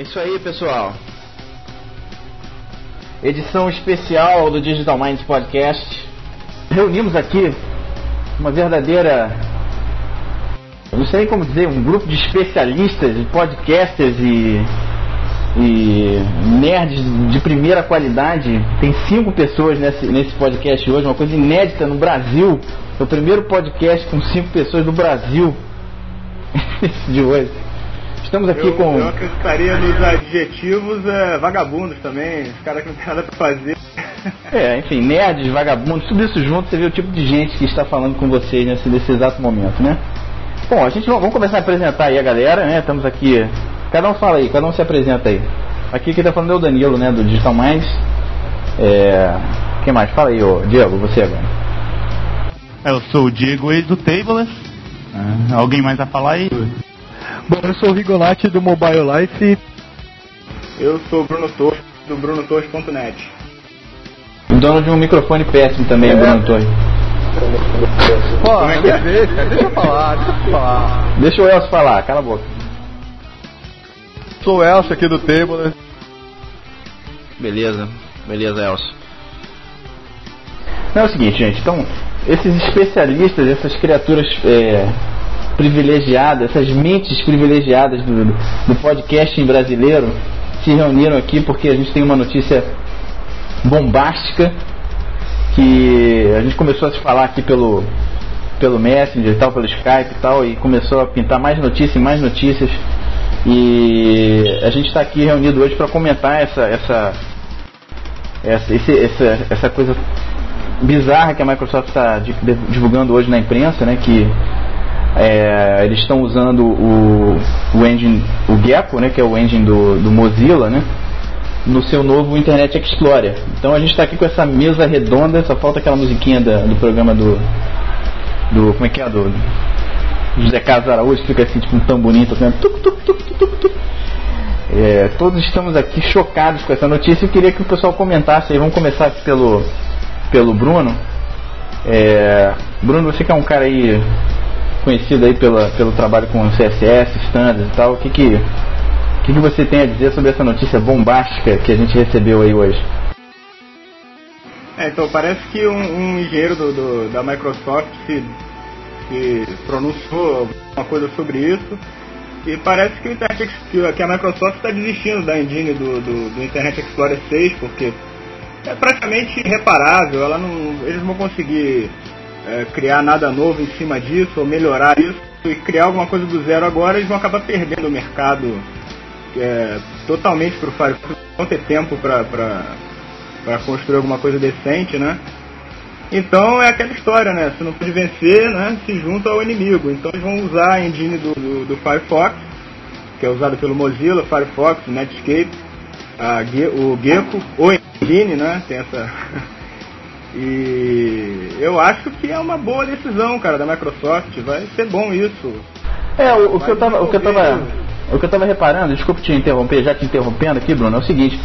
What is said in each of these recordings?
É isso aí, pessoal. Edição especial do Digital Minds Podcast. Reunimos aqui uma verdadeira. Não sei como dizer, um grupo de especialistas, de podcasters e, e nerds de primeira qualidade. Tem cinco pessoas nesse, nesse podcast hoje, uma coisa inédita no Brasil. É o primeiro podcast com cinco pessoas do Brasil de hoje. Estamos aqui eu, com. Eu acrescentaria nos adjetivos é, vagabundos também, os caras que não tem nada pra fazer. É, enfim, nerds, vagabundos, tudo isso junto, você vê o tipo de gente que está falando com vocês nesse, nesse exato momento, né? Bom, a gente vamos começar a apresentar aí a galera, né? Estamos aqui. Cada um fala aí, cada um se apresenta aí. Aqui quem tá falando é o Danilo, né? Do Digital Minds. É. Quem mais? Fala aí, ô Diego, você agora. Eu sou o Diego ex do Tableless. Ah, alguém mais a falar aí? Bom, eu sou o Rigolati do Mobile Life. Eu sou o Bruno Torres, do brunotorres.net. O dono de um microfone péssimo também, é. Bruno Torres. Pô, Como é que é? Deixa, deixa eu falar, deixa eu falar. Deixa o Elcio falar, cala a boca. Sou o Elcio aqui do Table. Beleza, beleza, Elcio. Não, é o seguinte, gente, então, esses especialistas, essas criaturas é, privilegiadas, essas mentes privilegiadas do, do podcasting brasileiro se reuniram aqui porque a gente tem uma notícia bombástica que a gente começou a se falar aqui pelo, pelo Messenger e tal, pelo Skype e tal, e começou a pintar mais notícias e mais notícias. E a gente está aqui reunido hoje para comentar essa, essa, essa, esse, essa, essa coisa bizarra que a Microsoft está divulgando hoje na imprensa, né? Que é, eles estão usando o, o engine, o Gecko, né, que é o engine do, do Mozilla, né, no seu novo Internet Explorer. Então a gente está aqui com essa mesa redonda, só falta aquela musiquinha da, do programa do, do. Como é que é? Do, José Carlos Araújo, fica assim, tipo um tamborim tocando. Tuc, tuc, tuc, tuc, tuc. É, todos estamos aqui chocados com essa notícia e queria que o pessoal comentasse aí. Vamos começar pelo, pelo Bruno. É, Bruno, você que é um cara aí conhecido aí pela, pelo trabalho com CSS, standards e tal. O que que, que que você tem a dizer sobre essa notícia bombástica que a gente recebeu aí hoje? É, então parece que um, um engenheiro do, do, da Microsoft se, se pronunciou uma coisa sobre isso e parece que, Internet, que a Microsoft está desistindo da engine do, do, do, Internet Explorer 6 porque é praticamente irreparável, ela não, eles não vão conseguir é, criar nada novo em cima disso, ou melhorar isso, e criar alguma coisa do zero agora, eles vão acabar perdendo o mercado é, totalmente para o Firefox, não ter tempo para construir alguma coisa decente, né? Então é aquela história, né? Se não pode vencer, né? Se junta ao inimigo. Então eles vão usar a engine do, do, do Firefox, que é usado pelo Mozilla, Firefox, Netscape, a, o Gecko, ou engine, né? Tem essa E eu acho que é uma boa decisão, cara, da Microsoft. Vai ser bom isso. É, o, o que eu tava. O que eu tava. O que eu tava reparando, desculpe te interromper, já te interrompendo aqui, Bruno, é o seguinte.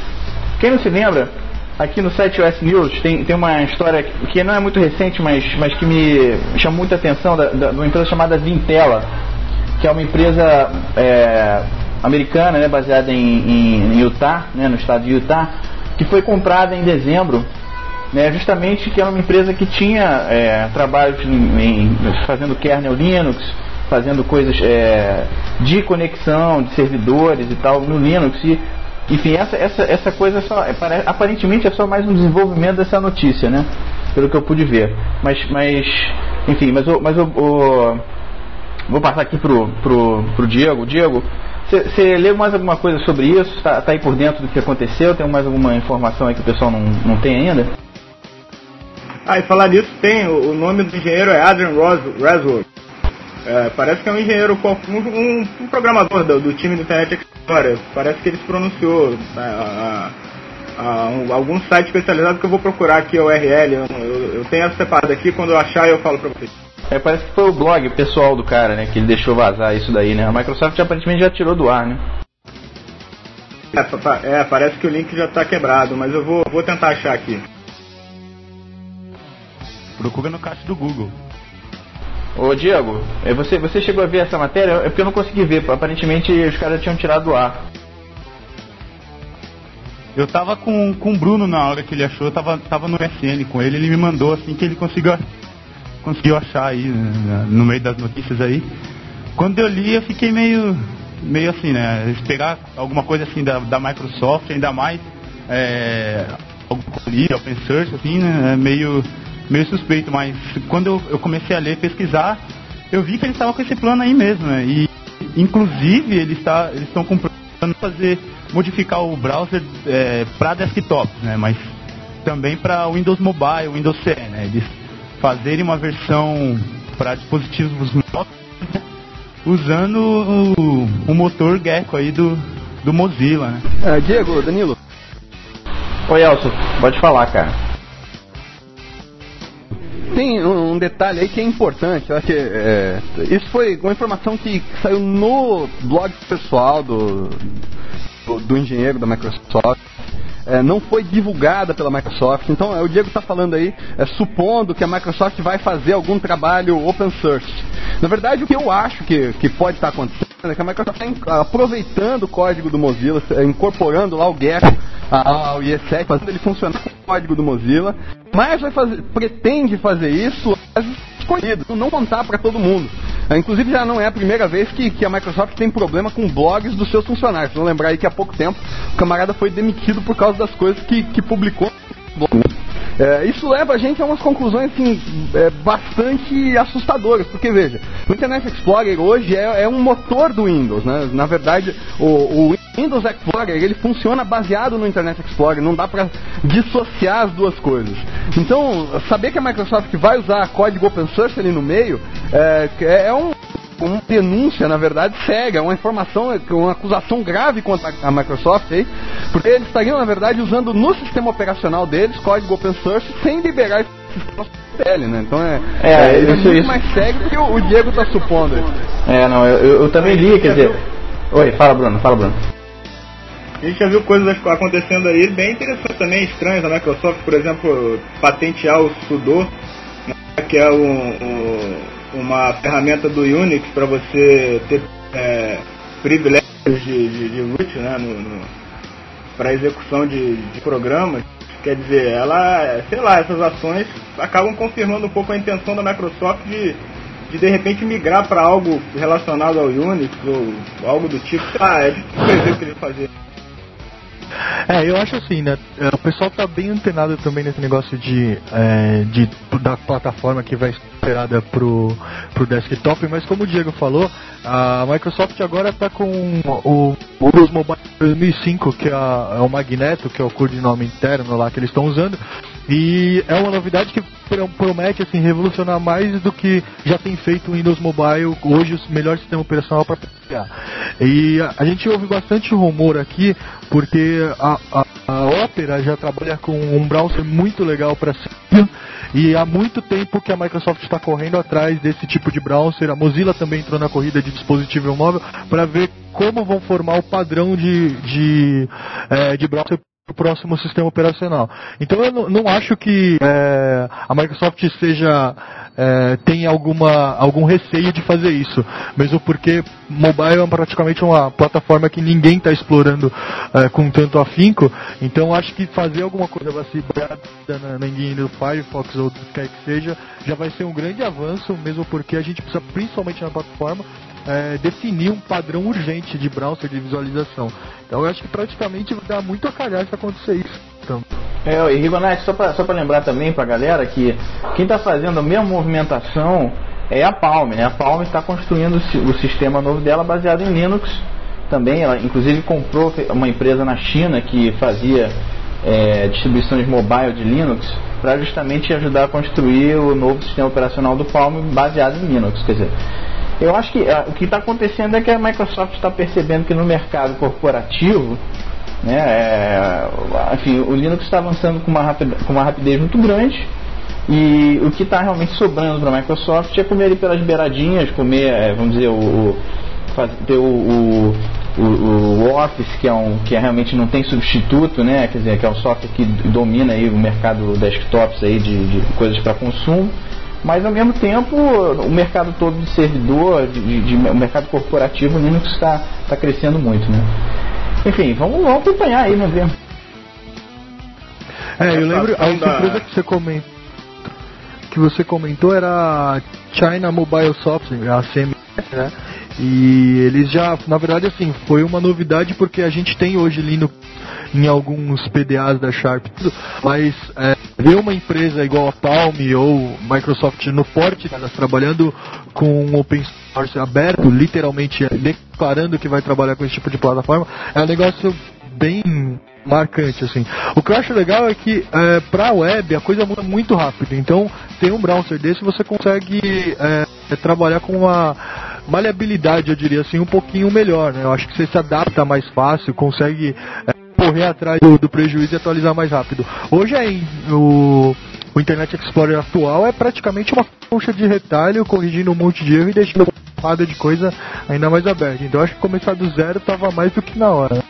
Quem não se lembra, aqui no site US News tem, tem uma história que não é muito recente, mas, mas que me chamou muita atenção da, da, de uma empresa chamada Vintela, que é uma empresa é, americana, né, baseada em, em, Utah, né, no estado de Utah, que foi comprada em dezembro né, justamente que era uma empresa que tinha é, trabalhos em, em, fazendo kernel Linux, fazendo coisas é, de conexão, de servidores e tal no Linux. E, enfim, essa, essa, essa coisa só, é, aparentemente é só mais um desenvolvimento dessa notícia, né? Pelo que eu pude ver. Mas, mas enfim, mas, o, mas o, vou passar aqui pro, pro, pro Diego. Diego, você leu mais alguma coisa sobre isso? Está tá aí por dentro do que aconteceu? Tem mais alguma informação aí que o pessoal não, não tem ainda? Ah, e falar nisso, tem, o, nome do engenheiro é Adrian Rosworth. É, parece que é um engenheiro, um, um programador do, do, time do Internet Explorer. Parece que ele se pronunciou né, a, a, a um, algum site especializado que eu vou procurar aqui a URL. Eu, eu, eu tenho essa separada aqui, quando eu achar eu falo pra vocês. É, parece que foi o blog pessoal do cara, né, que ele deixou vazar isso daí, né? A Microsoft aparentemente já tirou do ar, né? É, é parece que o link já está quebrado, mas eu vou, vou tentar achar aqui. Procura no caixa do Google. Ô Diego, você, você chegou a ver essa matéria? É porque eu não consegui ver. Aparentemente os caras tinham tirado do ar. Eu tava com, com o Bruno na hora que ele achou, eu tava, tava no SN com ele, ele me mandou assim que ele conseguiu, conseguiu achar aí né, no meio das notícias aí. Quando eu li eu fiquei meio, meio assim, né? Esperar alguma coisa assim da, da Microsoft, ainda mais é, ali, open source, assim, né? É meio, meio suspeito, mas quando eu, eu comecei a ler, pesquisar, eu vi que eles estavam com esse plano aí mesmo, né? E inclusive eles tá, estão com plano fazer modificar o browser é, para desktop, né? Mas também para Windows Mobile, Windows CE, né? Eles fazerem uma versão para dispositivos móveis né? usando o, o, motor Gecko aí do, do Mozilla, né? É, Diego, Danilo. Oi, Elcio, pode falar, cara. Tem um detalhe aí que é importante, eu acho que é, isso foi uma informação que saiu no blog pessoal do, do, do engenheiro da Microsoft. É, não foi divulgada pela Microsoft. Então, é, o Diego está falando aí, é, supondo que a Microsoft vai fazer algum trabalho open source. Na verdade, o que eu acho que, que pode estar tá acontecendo é que a Microsoft está aproveitando o código do Mozilla, é, incorporando lá o Gecko ao IE7, fazendo ele funcionar com o código do Mozilla, mas vai fazer, pretende fazer isso escolhido, não contar para todo mundo. É, inclusive já não é a primeira vez que, que a Microsoft tem problema com blogs dos seus funcionários. Vamos lembrar aí que há pouco tempo o camarada foi demitido por causa das coisas que, que publicou no blog. É, isso leva a gente a umas conclusões assim, é, bastante assustadoras, porque veja, o Internet Explorer hoje é, é um motor do Windows, né? Na verdade, o, o, Windows Explorer ele funciona baseado no Internet Explorer, não dá para dissociar as duas coisas. Então, saber que a Microsoft vai usar código open source ali no meio é, é um uma denúncia, na verdade, séria, uma informação, uma acusação grave contra a Microsoft aí, porque eles estariam, na verdade, usando no sistema operacional deles código open source sem liberar esse sistema PL, né? Então é, é, é, é muito isso. mais sério do que o, o Diego está supondo. É, não, eu, eu, eu também li, quer dizer. Oi, fala Bruno, fala Bruno. A gente já viu coisas acontecendo aí bem interessantes também, estranhas. A Microsoft, por exemplo, patentear o Sudo, né, que é um, um uma ferramenta do Unix para você ter é, privilégios de, de, de root né, para execução de, de programas. Quer dizer, ela, sei lá, essas ações acabam confirmando um pouco a intenção da Microsoft de de, de repente migrar para algo relacionado ao Unix ou algo do tipo. Ah, é difícil o que ele fazer. É, eu acho assim, né? É, o pessoal tá bem antenado também nesse negócio de, é, de da plataforma que vai esperada pro, pro desktop, mas como o Diego falou, a Microsoft agora está com o Windows Mobile 2005, que é, é o Magneto, que é o codinome interno lá que eles estão usando, e é uma novidade que promete assim revolucionar mais do que já tem feito o Windows Mobile hoje o melhor sistema operacional para pegar. E a, a, gente ouve bastante rumor aqui porque a, a, a Opera já trabalha com um browser muito legal para e há muito tempo que a Microsoft está correndo atrás desse tipo de browser. A Mozilla também entrou na corrida de dispositivo móvel para ver como vão formar o padrão de, de, é, de browser o próximo sistema operacional. Então eu não, não acho que é, a Microsoft seja é, tem alguma algum receio de fazer isso, mesmo porque mobile é praticamente uma plataforma que ninguém está explorando é, com tanto afinco. Então acho que fazer alguma coisa baseada na, na engine do Firefox ou do que quer que seja já vai ser um grande avanço, mesmo porque a gente precisa principalmente na plataforma é, definir um padrão urgente de browser de visualização. Então eu acho que praticamente dar muito a calhar se acontecer isso. Então. É, e Rigonete, só para só lembrar também para a galera que quem está fazendo a mesma movimentação é a Palm, né? A Palm está construindo o sistema novo dela baseado em Linux também. Ela inclusive comprou uma empresa na China que fazia é, distribuições mobile de Linux para justamente ajudar a construir o novo sistema operacional do Palm baseado em Linux. Quer dizer, eu acho que uh, o que está acontecendo é que a Microsoft está percebendo que no mercado corporativo, né, é, enfim, o Linux está avançando com uma, rapidez, com uma rapidez muito grande e o que está realmente sobrando para a Microsoft é comer ali pelas beiradinhas, comer, é, vamos dizer, o, o ter o, o, o, Office, que é um que é, realmente não tem substituto, né? Quer dizer, que é um software que domina aí o mercado desktops aí de, de coisas para consumo mas ao mesmo tempo o mercado todo de servidor, de, de, de o mercado corporativo Linux está tá crescendo muito, né? Enfim, vamos, vamos acompanhar aí, vamos ver. É, eu lembro, a empresa que você comentou, que você comentou era a China Mobile Software, a CMS, né? E eles já, na verdade, assim, foi uma novidade porque a gente tem hoje Linux em alguns PDAs da Sharp, mas é, ver uma empresa igual a Palm ou Microsoft no porte delas trabalhando com open source aberto, literalmente declarando que vai trabalhar com esse tipo de plataforma, é um negócio bem marcante assim. O que eu acho legal é que é, para a web a coisa muda muito rápido. Então, tem um browser desse você consegue é, é, trabalhar com uma maleabilidade, eu diria assim, um pouquinho melhor. Né? Eu acho que você se adapta mais fácil, consegue é, correr atrás do, do, prejuízo e atualizar mais rápido. Hoje é o, o Internet Explorer atual é praticamente uma colcha de retalho, corrigindo um monte de erro e deixando uma porrada de coisa ainda mais aberta. Então acho que começar do zero estava mais do que na hora.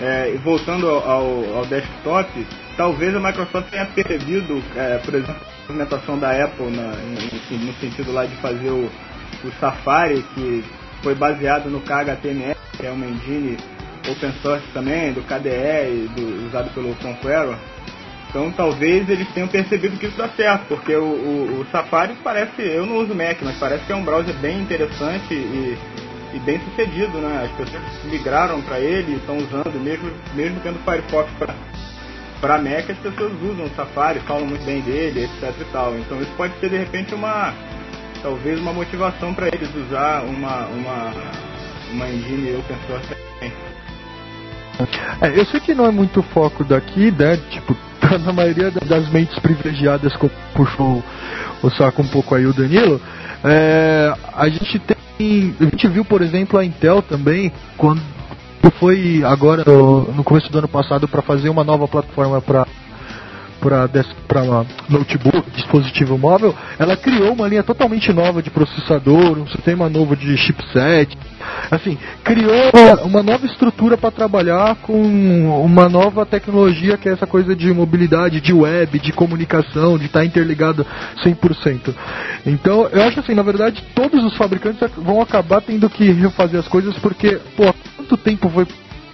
É, voltando ao, ao, desktop, talvez a Microsoft tenha percebido, é, por exemplo, a implementação da Apple na, no, no, sentido lá de fazer o, o Safari, que foi baseado no KHTML, que é uma engine open source também, do KDE, do, usado pelo Conqueror. Então talvez eles tenham percebido que isso dá certo, porque o, o, o Safari parece, eu não uso Mac, mas parece que é um browser bem interessante e e bem sucedido, né? As pessoas migraram para ele, estão usando, mesmo, mesmo tendo Firefox para Mac, as pessoas usam o Safari, falam muito bem dele, etc e tal. Então isso pode ser de repente uma, talvez uma motivação para eles usar uma, uma, uma engine open source também. É, eu sei que não é muito foco daqui, né? Tipo, na maioria das mentes privilegiadas que puxou o saco um pouco aí o Danilo, é, a gente tem a gente viu, por exemplo, a Intel também, quando foi agora no, no começo do ano passado para fazer uma nova plataforma para para notebook, dispositivo móvel, ela criou uma linha totalmente nova de processador, um sistema novo de chipset, assim, criou uma nova estrutura para trabalhar com uma nova tecnologia que é essa coisa de mobilidade, de web, de comunicação, de estar tá interligado 100%. Então, eu acho assim, na verdade, todos os fabricantes vão acabar tendo que refazer as coisas porque, pô, quanto tempo foi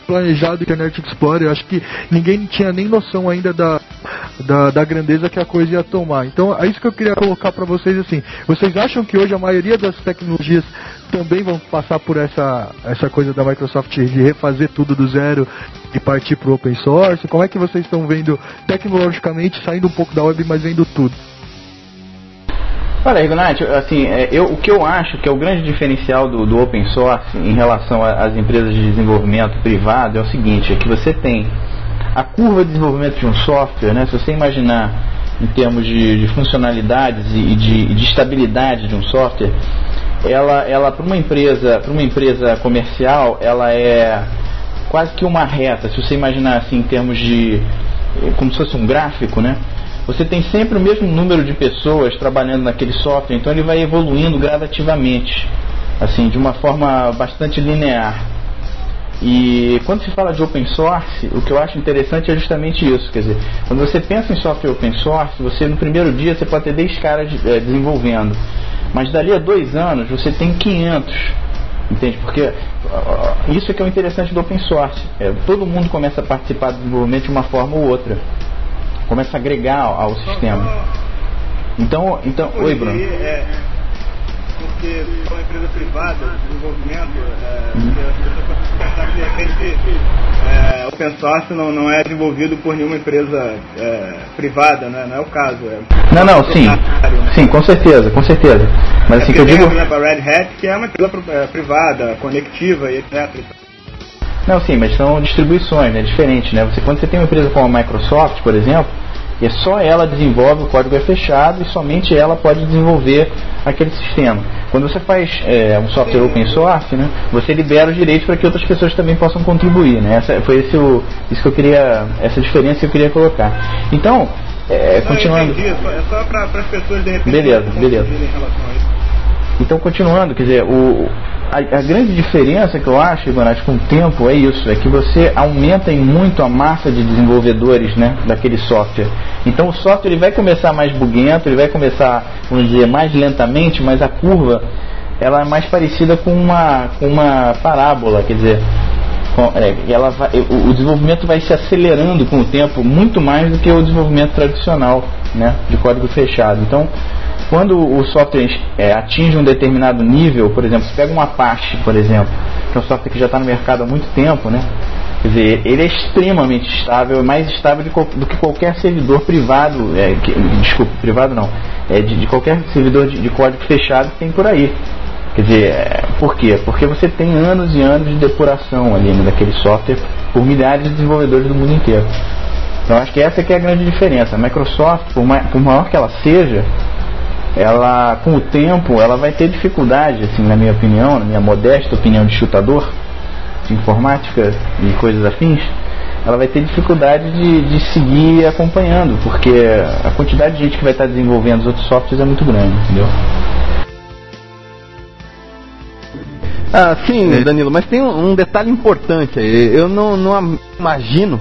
planejado Internet Explorer, acho que ninguém tinha nem noção ainda da, da, da, grandeza que a coisa ia tomar. Então é isso que eu queria colocar para vocês assim. Vocês acham que hoje a maioria das tecnologias também vão passar por essa, essa coisa da Microsoft de refazer tudo do zero e partir para o open source? Como é que vocês estão vendo tecnologicamente, saindo um pouco da web, mas vendo tudo? Olha, Ignat, assim, é, eu, o que eu acho que é o grande diferencial do, do open source em relação às empresas de desenvolvimento privado é o seguinte, é que você tem a curva de desenvolvimento de um software, né, se você imaginar em termos de, de funcionalidades e de, de, estabilidade de um software, ela, ela para uma empresa, para uma empresa comercial, ela é quase que uma reta. Se você imaginar assim em termos de como se fosse um gráfico, né? Você tem sempre o mesmo número de pessoas trabalhando naquele software, então ele vai evoluindo gradativamente, assim, de uma forma bastante linear. E quando se fala de open source, o que eu acho interessante é justamente isso. Quer dizer, quando você pensa em software open source, você no primeiro dia você pode ter 10 caras é, desenvolvendo. Mas dali a dois anos você tem 500. Entende? Porque isso é que é o interessante do open source. É, todo mundo começa a participar do desenvolvimento de uma forma ou outra começa a agregar ao, sistema. Então, então, oi Bruno. É, porque é uma empresa privada, desenvolvimento, é, as de repente é, open source não, não é desenvolvido por nenhuma empresa é, privada, né? não é o caso. É não, não, sim. Né? Sim, com certeza, com certeza. Mas assim que eu digo. Por exemplo, a Red Hat, que é uma empresa é, privada, conectiva e etc. Não, sim, mas são distribuições, né? É diferente, né? Você, quando você tem uma empresa como a Microsoft, por exemplo, e só ela desenvolve, o código é fechado e somente ela pode desenvolver aquele sistema. Quando você faz é, um software open source, né, você libera os direitos para que outras pessoas também possam contribuir. Né? Essa, foi esse o, isso que eu queria, essa diferença que eu queria colocar. Então, é, continuando. Não, é só para as pessoas de repente. Beleza, beleza. Então, continuando, quer dizer, o, a, a, grande diferença que eu acho, Ivanás, com o tempo é isso, é que você aumenta em muito a massa de desenvolvedores né, daquele software. Então o software ele vai começar mais buguento, ele vai começar, vamos dizer, mais lentamente, mas a curva ela é mais parecida com uma, com uma parábola, quer dizer, é, ela o desenvolvimento vai se acelerando com o tempo muito mais do que o desenvolvimento tradicional né, de código fechado. Então, quando o software é, atinge um determinado nível, por exemplo, você pega um Apache, por exemplo, que é um software que já está no mercado há muito tempo, né? Quer dizer, ele é extremamente estável, mais estável do que qualquer servidor privado, é, que, desculpa, privado não, é de, de qualquer servidor de, de, código fechado que tem por aí. Quer dizer, é, por quê? Porque você tem anos e anos de depuração ali né, daquele software por milhares de desenvolvedores do mundo inteiro. Então acho que essa que é a grande diferença. A Microsoft, por, mais, por maior que ela seja, ela com o tempo ela vai ter dificuldade, assim, na minha opinião, na minha modesta opinião de chutador, de informática e coisas afins, ela vai ter dificuldade de, de seguir acompanhando, porque a quantidade de gente que vai estar desenvolvendo os outros softwares é muito grande, entendeu? Ah, sim, é. Danilo, mas tem um, um detalhe importante aí. Eu não, não imagino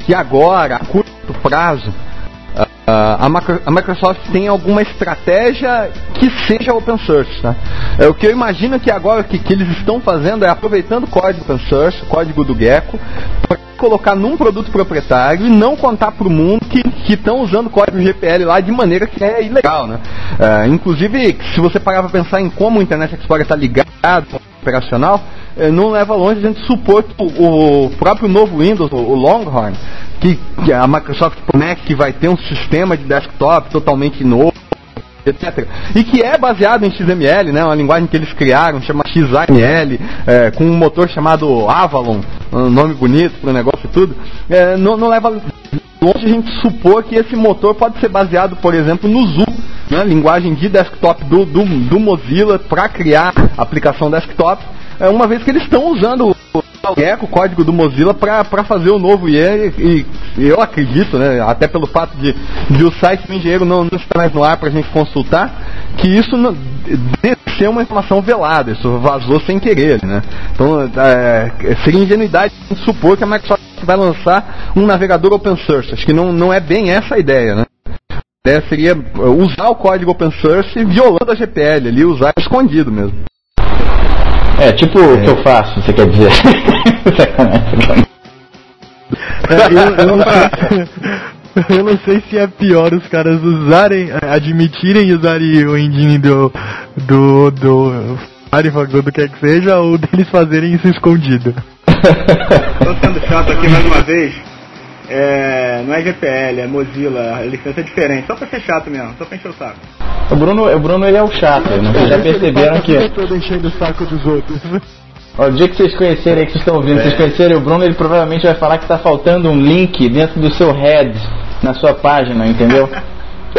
que agora, a curto prazo, Uh, a, Microsoft tem alguma estratégia que seja open source. Tá? É, o que eu imagino que agora que, que eles estão fazendo é aproveitando o código open source, o código do Gecko, para colocar num produto proprietário e não contar para o mundo que estão usando o código GPL lá de maneira que é ilegal. Né? Uh, inclusive, se você parar para pensar em como o Internet Explorer está ligado operacional, eh, não leva longe a gente supor que o, próprio novo Windows, o Longhorn, que, que a Microsoft promete que vai ter um sistema de desktop totalmente novo, etc. E que é baseado em XML, né, uma linguagem que eles criaram, chama XAML, é, com um motor chamado Avalon, um nome bonito para o negócio e tudo, é, não, não, leva longe a gente supor que esse motor pode ser baseado, por exemplo, no Zoom, né, linguagem de desktop do, do, do Mozilla para criar aplicação desktop, uma vez que eles estão usando o o código do Mozilla, para fazer o novo IE, e, e, eu acredito, né, até pelo fato de, de o site do engenheiro não, não estar mais no ar para a gente consultar, que isso deve ser uma informação velada, isso vazou sem querer, né? Então, é, seria ingenuidade supor que a Microsoft vai lançar um navegador open source. Acho que não, não é bem essa a ideia, né? A ideia seria usar o código open source violando a GPL ali, usar escondido mesmo. É, tipo o que eu faço, você quer dizer. É, eu, eu, não sei, eu não sei se é pior os caras usarem, admitirem usarem o engine do, do, do Firefox ou do que é que seja, ou deles fazerem isso escondido. Tô sendo chato aqui mais uma vez. É, não é GPL, é Mozilla, a licença é diferente, só pra ser chato mesmo, só pra encher o saco. O Bruno, o Bruno ele é o chato, não vocês já perceberam que. todo enchendo o saco dos outros. Ó, o dia que vocês conhecerem aí, que vocês estão ouvindo, é. vocês conhecerem o Bruno, ele provavelmente vai falar que está faltando um link dentro do seu head na sua página, entendeu?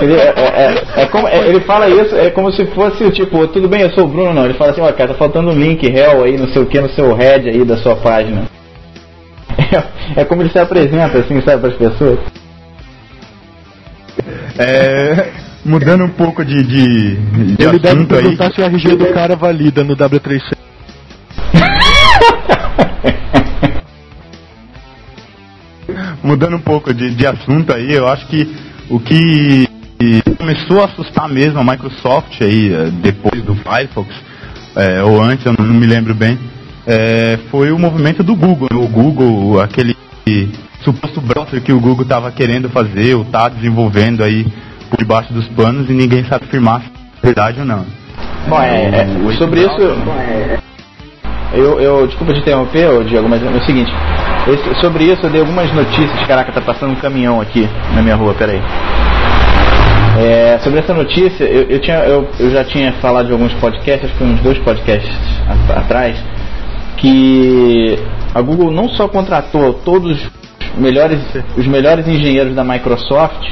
Ele, é, é, é, é como, é, ele fala isso, é como se fosse tipo, tudo bem, eu sou o Bruno, não. Ele fala assim, ó, cara, tá faltando um link réu aí, não sei o que, no seu head aí da sua página. É, como ele se apresenta, assim, sabe, para as pessoas. É, mudando um pouco de, de, de Ele deve perguntar aí. se o RG do cara valida no W3C. mudando um pouco de, de assunto aí, eu acho que o que começou a assustar mesmo a Microsoft aí, eh, depois do Firefox, é, ou antes, eu não me lembro bem, é, foi o movimento do Google. O Google, aquele suposto browser que o Google estava querendo fazer, ou está desenvolvendo aí por debaixo dos panos e ninguém sabe afirmar se é verdade ou não. Bom, é, é sobre isso. Eu, eu, desculpa te interromper, Diego, mas é o seguinte: esse, sobre isso eu dei algumas notícias. Caraca, tá passando um caminhão aqui na minha rua, peraí. É, sobre essa notícia, eu, eu, tinha, eu, eu já tinha falado de alguns podcasts, acho que uns dois podcasts atrás, que a Google não só contratou todos os melhores, os melhores engenheiros da Microsoft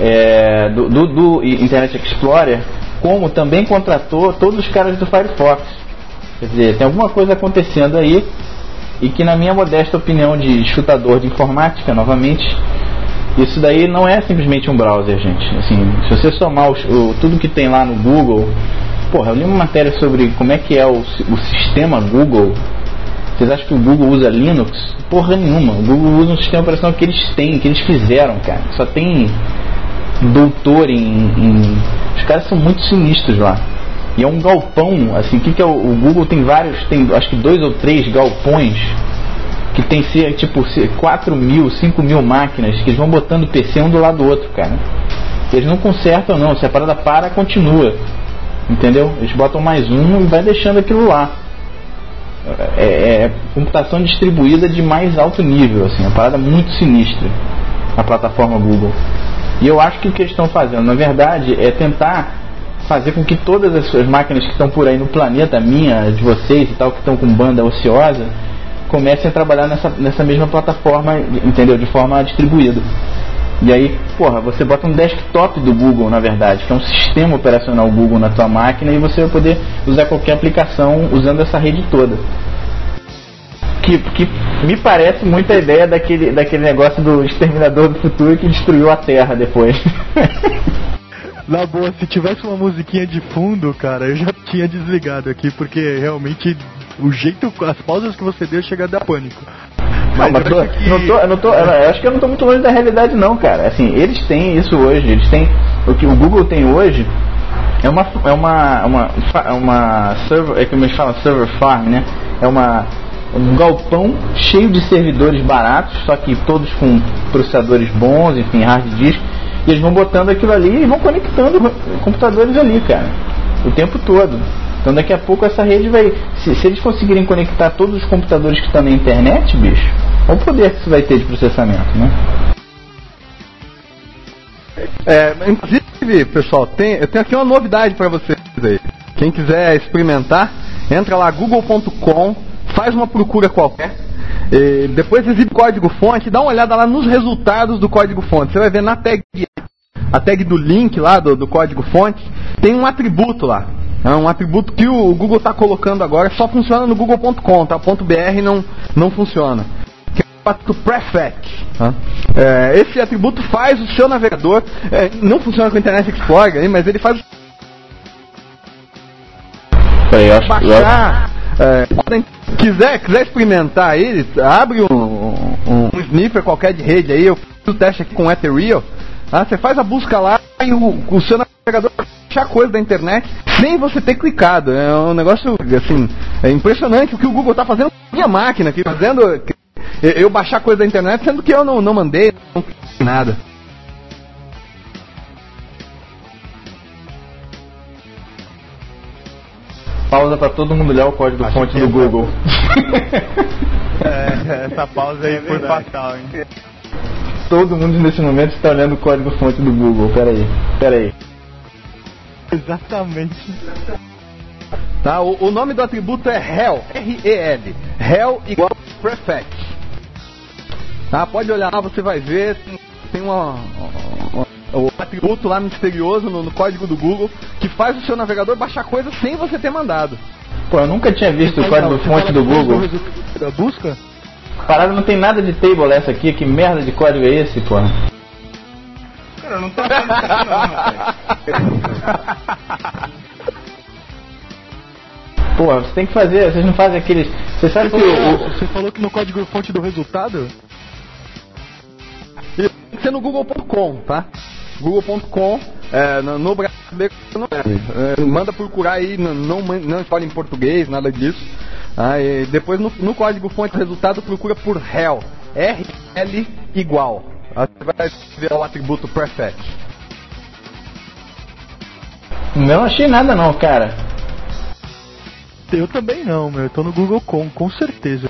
é, do, do, do, Internet Explorer, como também contratou todos os caras do Firefox. Quer dizer, tem alguma coisa acontecendo aí e que na minha modesta opinião de chutador de informática, novamente, isso daí não é simplesmente um browser, gente. Assim, se você somar o, tudo que tem lá no Google, porra, eu li uma matéria sobre como é que é o, o sistema Google. Vocês acham que o Google usa Linux? Porra nenhuma. O Google usa um sistema operacional que eles têm, que eles fizeram, cara. Só tem doutor em, em... Os caras são muito sinistros lá. E é um galpão, assim, que, que é o, o Google tem vários, tem acho que dois ou três galpões que tem tipo 4 mil, 5 mil máquinas que eles vão botando PC um do lado do outro, cara. Eles não consertam não, se a parada para, continua. Entendeu? Eles botam mais um e vai deixando aquilo lá. É, é, computação distribuída de mais alto nível, assim, uma parada muito sinistra, a plataforma Google. E eu acho que o que eles estão fazendo, na verdade, é tentar fazer com que todas as suas máquinas que estão por aí no planeta, minha, de vocês e tal, que estão com banda ociosa, comecem a trabalhar nessa, nessa mesma plataforma, entendeu? De forma distribuída. E aí, porra, você bota um desktop do Google, na verdade, que é um sistema operacional Google na tua máquina e você vai poder usar qualquer aplicação usando essa rede toda. Que, que me parece muito a ideia daquele, daquele negócio do exterminador do futuro que destruiu a Terra depois. Na boa, se tivesse uma musiquinha de fundo, cara, eu já tinha desligado aqui, porque realmente o jeito, as pausas que você deu chega a dar pânico. Mas, não, mas tô, que... não tô, eu não tô, eu acho que eu não tô muito longe da realidade não, cara. Assim, eles têm isso hoje, eles têm o que o Google tem hoje é uma é uma uma uma server, é como eles falam, server farm, né? É uma um galpão cheio de servidores baratos, só que todos com processadores bons, enfim, hard disk e eles vão botando aquilo ali e vão conectando computadores ali, cara. O tempo todo. Então daqui a pouco essa rede vai. Se, se eles conseguirem conectar todos os computadores que estão na internet, bicho, olha o poder que isso vai ter de processamento, né? É, inclusive, pessoal, tem, eu tenho aqui uma novidade para vocês aí. Quem quiser experimentar, entra lá google.com, faz uma procura qualquer depois exibe código fonte, dá uma olhada lá nos resultados do código fonte. Você vai ver na tag, a tag do link lá do, do código fonte, tem um atributo lá. É um atributo que o Google está colocando agora, só funciona no google.com, tá? .br não, não funciona. Que é o atributo prefect. Tá? É, esse atributo faz o seu navegador, é, não funciona com o Internet Explorer, mas ele faz Peraí, acho, baixar é, quiser, quiser experimentar aí, abre um, um, um, sniffer qualquer de rede aí, eu fiz o teste aqui com o Ethereal. Ah, você faz a busca lá e o, o seu navegador achar coisa da internet sem você ter clicado. É um negócio assim, é impressionante o que o Google está fazendo com a minha máquina aqui, fazendo eu baixar coisa da internet, sendo que eu não, não mandei, não cliquei nada. pausa para todo mundo olhar o código Acho fonte do é Google. é, essa pausa aí é foi fatal, hein? Todo mundo nesse momento está olhando o código fonte do Google. Pera aí, pera aí. Exatamente. Tá, o, o, nome do atributo é Hell, R-E-L. Hell igual Prefect. Tá, pode olhar lá, você vai ver. Tem uma, o atributo lá misterioso no, no, código do Google que faz o seu navegador baixar coisas sem você ter mandado. Pô, eu nunca tinha visto o código fonte do Google. Da Parada não tem nada de table essa aqui, que merda de código é esse, pô? Cara, eu não tô achando isso não, rapaz. Pô, você tem que fazer, vocês não fazem aqueles. Você sabe que o, Você falou que no código fonte do resultado? Tem que ser no google.com, tá? google.com é, no, no brasileiro não é, é, manda procurar aí, não, não, não fala em português, nada disso. Ah, depois no, no, código fonte resultado procura por hell, RL igual. Aí você vai ver o atributo perfect. Não achei nada não, cara. Eu também não, meu. Eu tô no Google com, com certeza.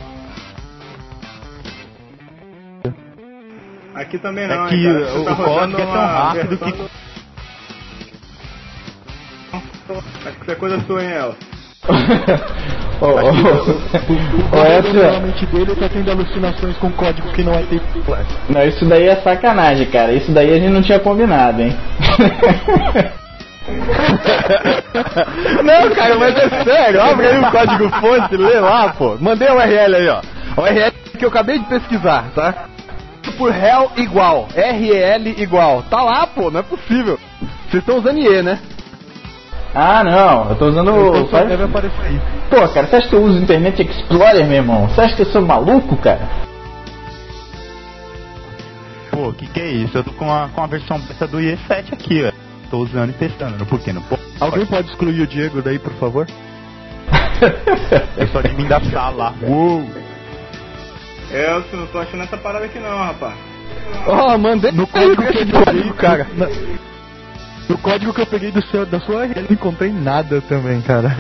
Aqui também não. Aqui hein, o, tá o código é tão rápido que. Acho que isso é coisa sua, hein, El? oh, oh, o realmente dele tá tendo alucinações com código que não é tempo Não, isso daí é sacanagem, cara. Isso daí a gente não tinha combinado, hein? não, cara, mas é sério. Abre aí o código fonte, lê lá, pô. Mandei o URL aí, ó. O URL que eu acabei de pesquisar, tá? por Hell igual. R-E-L igual. Tá lá, pô, não é possível. Vocês estão usando IE, né? Ah, não, eu tô usando o. Faz... deve aparecer aí. Pô, cara, você acha que eu uso Internet Explorer, meu irmão? Você acha que eu sou maluco, cara? Pô, que que é isso? Eu tô com a, com a versão beta do IE7 aqui, ó. Tô usando e testando, por que não? Pô, Alguém pode excluir o Diego daí, por favor? é só de mim da sala. Uou! É, eu não tô achando essa parada aqui não, rapaz. Ó, oh, mandei no código que eu cara. No código que eu peguei do seu, da sua URL, não encontrei nada também, cara.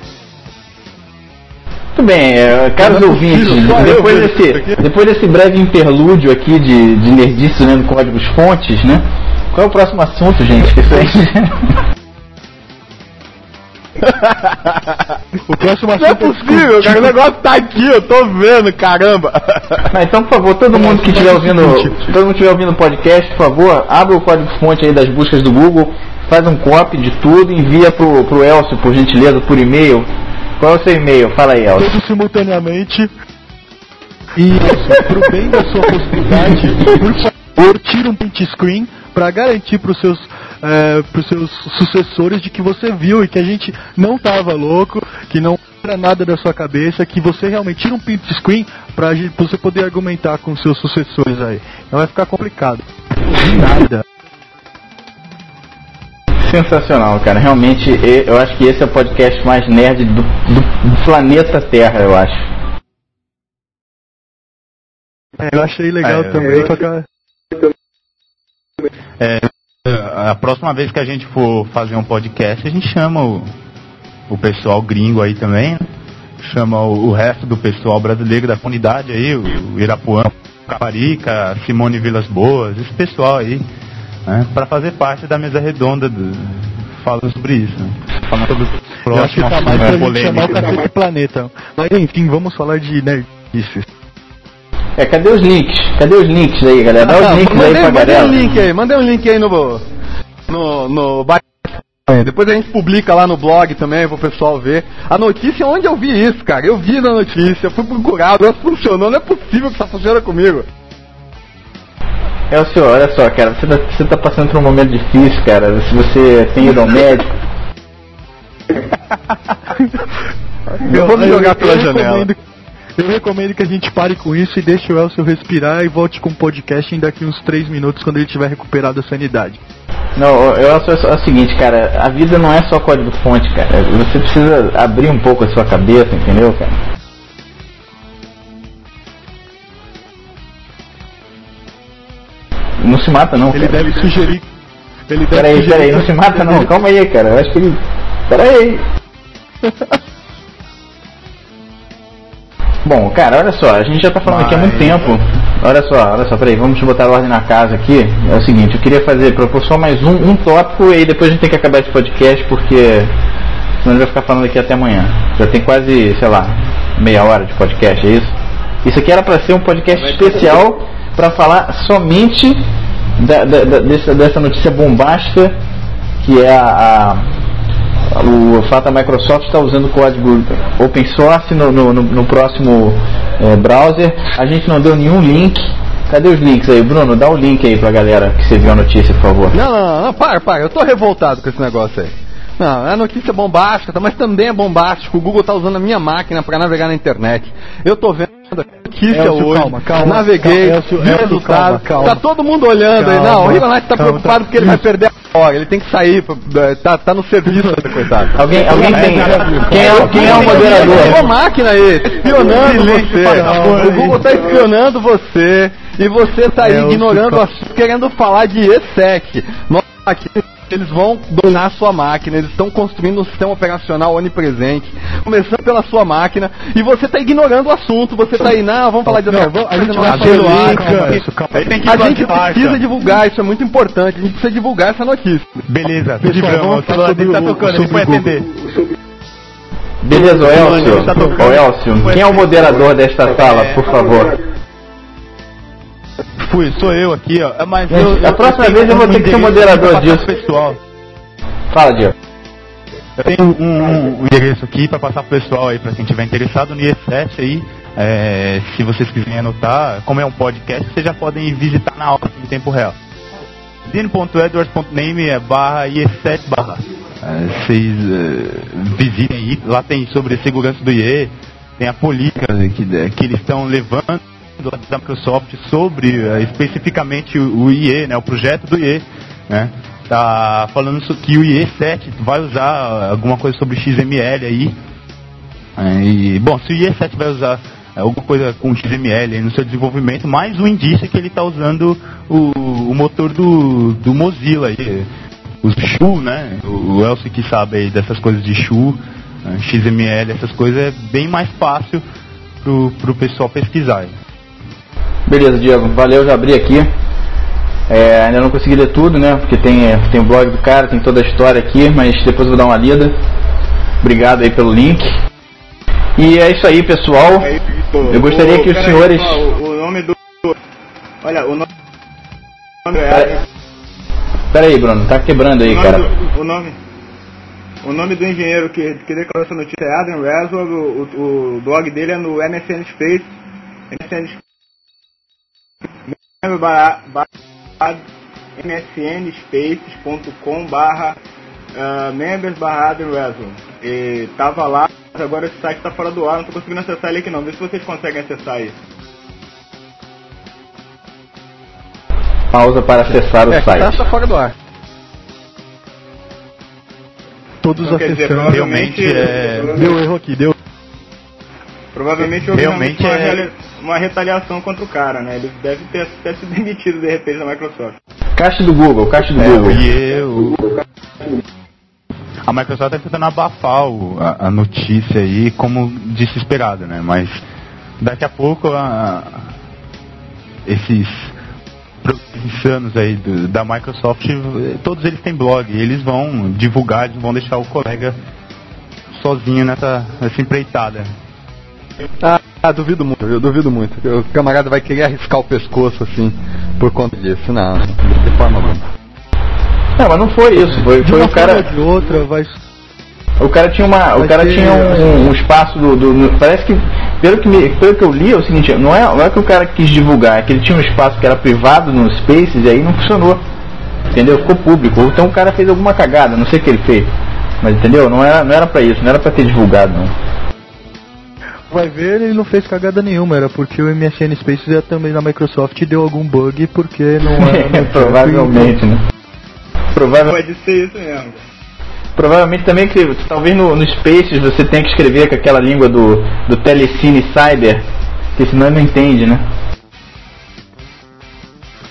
Muito bem, é, caros é ouvintes, depois desse, depois desse breve interlúdio aqui de, de nerdice lendo códigos fontes, né? Qual é o próximo assunto, gente? Que isso aí... o próximo assunto Não é possível, cara. O negócio tá aqui, eu tô vendo, caramba. Ah, então, por favor, todo mundo que estiver ouvindo, todo mundo estiver ouvindo o podcast, por favor, abra o código fonte aí das buscas do Google, faz um copy de tudo, envia pro, pro Elcio, por gentileza, por e-mail. Qual é o seu e-mail? Fala aí, Elcio. Tudo simultaneamente. E pro bem da sua possibilidade, por favor, tira um print screen para garantir para os seus é, os seus sucessores de que você viu e que a gente não tava louco, que não era nada da sua cabeça, que você realmente tira um print screen para você poder argumentar com seus sucessores aí. Não vai ficar complicado. Nada. Sensacional, cara. Realmente, eu acho que esse é o podcast mais nerd do, do, do planeta Terra, eu acho. É, eu achei legal é, também. Eu... É, a próxima vez que a gente for fazer um podcast, a gente chama o, o pessoal gringo aí também, né? chama o, o, resto do pessoal brasileiro da comunidade aí, o, o Irapuã, Caparica, Simone Vilas Boas, esse pessoal aí, né? para fazer parte da mesa redonda do, fala sobre isso. Né? Falando sobre o próximo Eu acho que tá mais pra gente chamar o Cacete Planeta. Mas enfim, vamos falar de nerdices. É, cadê os links? Cadê os links aí, galera? Dá ah, os links mandei, aí pra mandei galera. um link aí, mandei um link aí no. No. no depois a gente publica lá no blog também pro pessoal ver. A notícia, onde eu vi isso, cara? Eu vi na notícia, fui procurar, o funcionou, não é possível que isso funciona comigo. É o senhor, olha só, cara, você tá, você tá passando por um momento difícil, cara. Se você tem ido ao médico. eu vou me jogar pela janela. Eu recomendo que a gente pare com isso e deixe o Elcio respirar e volte com o podcast em daqui uns 3 minutos quando ele tiver recuperado a sanidade. Não, eu acho é o seguinte, cara, a vida não é só código fonte, cara. Você precisa abrir um pouco a sua cabeça, entendeu, cara? Não se mata não. Ele cara. deve sugerir. Ele deve peraí, sugerir peraí, não se mata não, calma aí, cara. Eu acho que ele. Peraí. Bom, cara, olha só, a gente já tá falando Mas... aqui há muito tempo. Olha só, olha só, peraí, vamos botar a ordem na casa aqui. É o seguinte, eu queria fazer, propor só mais um, um tópico e depois a gente tem que acabar esse podcast porque senão a gente vai ficar falando aqui até amanhã. Já tem quase, sei lá, meia hora de podcast, é isso? Isso aqui era para ser um podcast especial para falar somente da, da, da, dessa, dessa notícia bombástica que é a, a o fato a Microsoft está usando o código open source no, no, no próximo é, browser. A gente não deu nenhum link. Cadê os links aí, Bruno? Dá o um link aí pra galera que você viu a notícia, por favor. Não, não, não, para, para. Eu tô revoltado com esse negócio aí. Não, é notícia bombástica, tá, mas também é bombástico. O Google está usando a minha máquina para navegar na internet. Eu tô vendo a notícia Elcio, hoje. Calma, calma, naveguei, calma, Elcio, Elcio, resultado. Calma, calma. Tá todo mundo olhando aí. Não, o Rigonati tá preocupado tá. porque ele vai perder a hora. Ele tem que sair, é, tá, tá no serviço, coitado. Alguém, alguém tem. Quem é, quem é o moderador? Tem uma máquina aí, espionando você. O Google tá espionando você. E você tá aí ignorando, querendo falar de E7. Nós aqui eles vão dominar a sua máquina, eles estão construindo um sistema operacional onipresente, começando pela sua máquina, e você está ignorando o assunto, você está aí, não, vamos falar de não, vamos, a gente vai fazer link, a gente precisa divulgar, isso é muito importante, a gente precisa divulgar essa notícia. Beleza, Pessoal, vamos falar tá tocando. Beleza, o Elcio, o Elcio, quem é o moderador desta sala, por favor? Fui, sou eu aqui, ó. É, mas Gente, eu, a próxima vez eu vou ter que ser moderador disso. Pessoal. Fala, Diego. Eu tenho um, um, um endereço aqui para passar pro pessoal aí, para quem tiver interessado no IE7 aí. É, se vocês quiserem anotar, como é um podcast, vocês já podem visitar na aula em tempo real. dino.edwards.name é barra IE7 barra. É, vocês é, visitem aí, lá tem sobre segurança do IE, tem a política que, que eles estão levando da Microsoft sobre uh, especificamente o, o, IE, né, o projeto do IE, né, tá falando que o IE7 vai usar alguma coisa sobre XML aí. É, e, bom, se o IE7 vai usar alguma coisa com XML no seu desenvolvimento, mais um indício que ele está usando o, o, motor do, do Mozilla aí, os Shu, né? O, o Elcio que sabe aí dessas coisas de Shu? XML, essas coisas é bem mais fácil pro, pro pessoal pesquisar. Beleza, Diego, valeu, já abri aqui. É, ainda não consegui ler tudo, né? Porque tem, tem o blog do cara, tem toda a história aqui, mas depois eu vou dar uma lida. Obrigado aí pelo link. E é isso aí, pessoal. Eu gostaria que os senhores. o, nome do. Olha, o nome. Pera, aí, Bruno, tá quebrando aí, cara. O nome. O nome do engenheiro que, que declarou essa notícia é Adam Reswell, o, o, o blog dele é no MSN Space. MSN Space msnspaces.com barra uh, members barra E tava lá, mas agora esse site está fora do ar, não estou conseguindo acessar ele aqui não. Vê se vocês conseguem acessar aí. Pausa para acessar o é, site. Tá fora do ar. Todos então, acessando. Realmente é... Deu erro aqui, deu. Provavelmente houve realmente é... uma retaliação contra o cara, né? Ele deve ter até se demitido de repente da Microsoft. Caixa do Google, caixa do é, Google. E eu... A Microsoft está tentando abafar o, a, a, notícia aí como desesperada, né? Mas daqui a pouco a, esses insanos aí do, da Microsoft, todos eles têm blog, eles vão divulgar, eles vão deixar o colega sozinho nessa, nessa empreitada. Ah, ah, duvido muito, eu duvido muito. O camarada vai querer arriscar o pescoço assim por conta disso. Não, de forma alguma. Não, mas não foi isso. Foi, foi o cara. De outra, vai. O cara tinha uma, o cara tinha um, um espaço do, do parece que pelo que me, pelo que eu li é o seguinte, não é, não é que o cara quis divulgar, é que ele tinha um espaço que era privado no Spaces e aí não funcionou. Entendeu? Ficou público. Então o cara fez alguma cagada, não sei o que ele fez. Mas entendeu? Não era, não era pra isso, não era pra ter divulgado não vai ver, ele não fez cagada nenhuma, era porque o MSN Spaces é também na Microsoft deu algum bug porque não era. Provavelmente, né? Provavelmente. Pode ser isso mesmo. Provavelmente também que talvez no, no Spaces você tenha que escrever com aquela língua do, do Telecine Cyber, que senão ele não entende, né?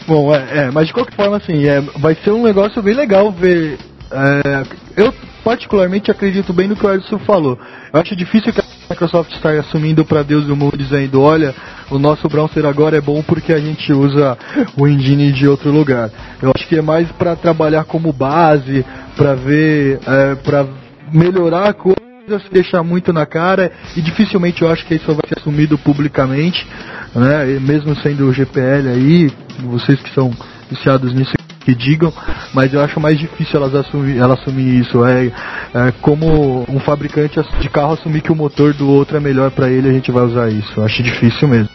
Bom, é, é, mas de qualquer forma, assim, é, vai ser um negócio bem legal ver. É, eu particularmente acredito bem no que o Edson falou. Eu acho difícil que a Microsoft está assumindo para Deus do mundo dizendo, olha, o nosso browser agora é bom porque a gente usa o engine de outro lugar. Eu acho que é mais para trabalhar como base, para ver, é, para melhorar a coisa se deixar muito na cara e dificilmente eu acho que isso vai ser assumido publicamente, né? E mesmo sendo o GPL aí, vocês que são viciados nisso que digam, mas eu acho mais difícil elas assumir, ela assumir isso. É, é, como um fabricante de carro assumir que o motor do outro é melhor para ele, a gente vai usar isso. Eu acho difícil mesmo.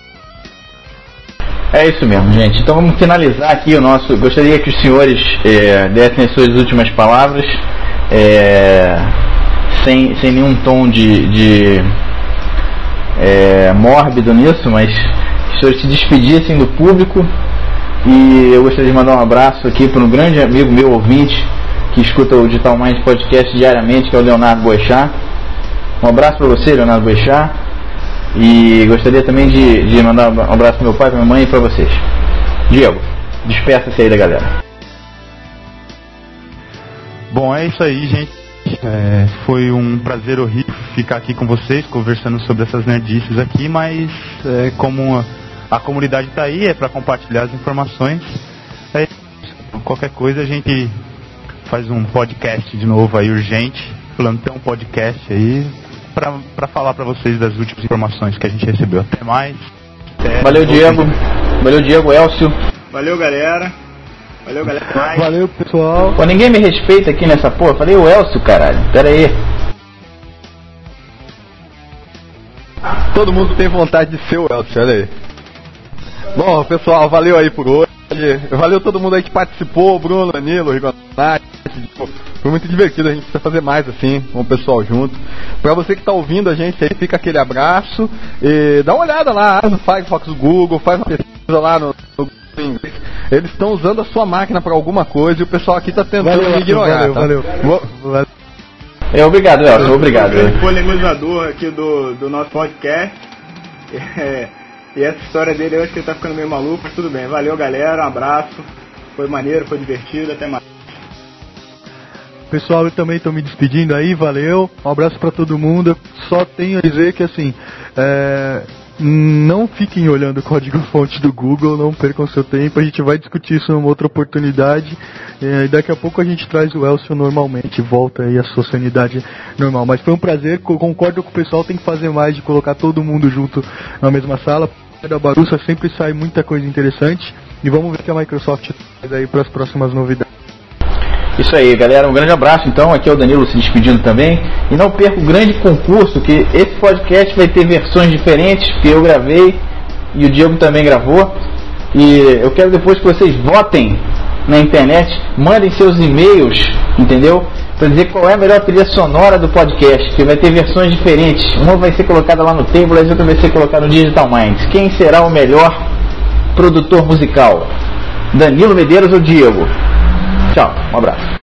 É isso mesmo, gente. Então vamos finalizar aqui o nosso. Gostaria que os senhores é, dessem as suas últimas palavras, é, sem, sem nenhum tom de, de é, mórbido nisso, mas que os senhores se despedissem do público e eu gostaria de mandar um abraço aqui para um grande amigo meu ouvinte que escuta o Digital Mind Podcast diariamente, que é o Leonardo Boechat. Um abraço para você, Leonardo Boechat. E gostaria também de, de mandar um abraço para meu pai, para minha mãe e para vocês. Diego, despeça-se aí da galera. Bom, é isso aí, gente. É, foi um prazer horrível ficar aqui com vocês, conversando sobre essas nerdices aqui, mas é, como a comunidade está aí, é para compartilhar as informações. É, qualquer coisa a gente faz um podcast de novo aí urgente, plantão podcast aí, para falar para vocês das últimas informações que a gente recebeu. Até mais. Até Valeu, Diego. Valeu, Diego, Elcio. Valeu, galera. Valeu, galera. Valeu, pessoal. Pô, ninguém me respeita aqui nessa porra. Falei o Elcio, caralho. Pera aí. Todo mundo tem vontade de ser o Elcio, olha aí. Bom, pessoal, valeu aí por hoje. Valeu todo mundo aí que participou, Bruno, Danilo, Rigonati. Foi muito divertido, a gente precisa fazer mais assim, com o pessoal junto. Pra você que tá ouvindo a gente aí, fica aquele abraço. E dá uma olhada lá no Firefox do Google, faz uma pesquisa lá no, no eles estão usando a sua máquina para alguma coisa e o pessoal aqui tá tentando valeu, ignorar. Valeu, tá? valeu. valeu. É, obrigado, Elson, obrigado. O polemizador aqui do, do nosso podcast. É, e essa história dele, eu acho que ele tá ficando meio maluco, mas tudo bem. Valeu, galera. Um abraço. Foi maneiro, foi divertido. Até mais. Pessoal, eu também estou me despedindo aí, valeu. Um abraço para todo mundo. Só tenho a dizer que assim, é, não fiquem olhando o código-fonte do Google, não percam seu tempo. A gente vai discutir isso numa outra oportunidade. É, e daqui a pouco a gente traz o Elcio normalmente, volta aí a sua sanidade normal. Mas foi um prazer, concordo com o pessoal, tem que fazer mais de colocar todo mundo junto na mesma sala. Da bagunça sempre sai muita coisa interessante. E vamos ver o que a Microsoft faz aí para as próximas novidades. Isso aí, galera. Um grande abraço. Então, aqui é o Danilo se despedindo também. E não perca o grande concurso, que esse podcast vai ter versões diferentes, que eu gravei e o Diego também gravou. E eu quero depois que vocês votem na internet, mandem seus e-mails, entendeu? Para dizer qual é a melhor trilha sonora do podcast, que vai ter versões diferentes. Uma vai ser colocada lá no Table, a outra vai ser colocada no Digital Minds. Quem será o melhor produtor musical? Danilo Medeiros ou Diego? Tchau, um abraço.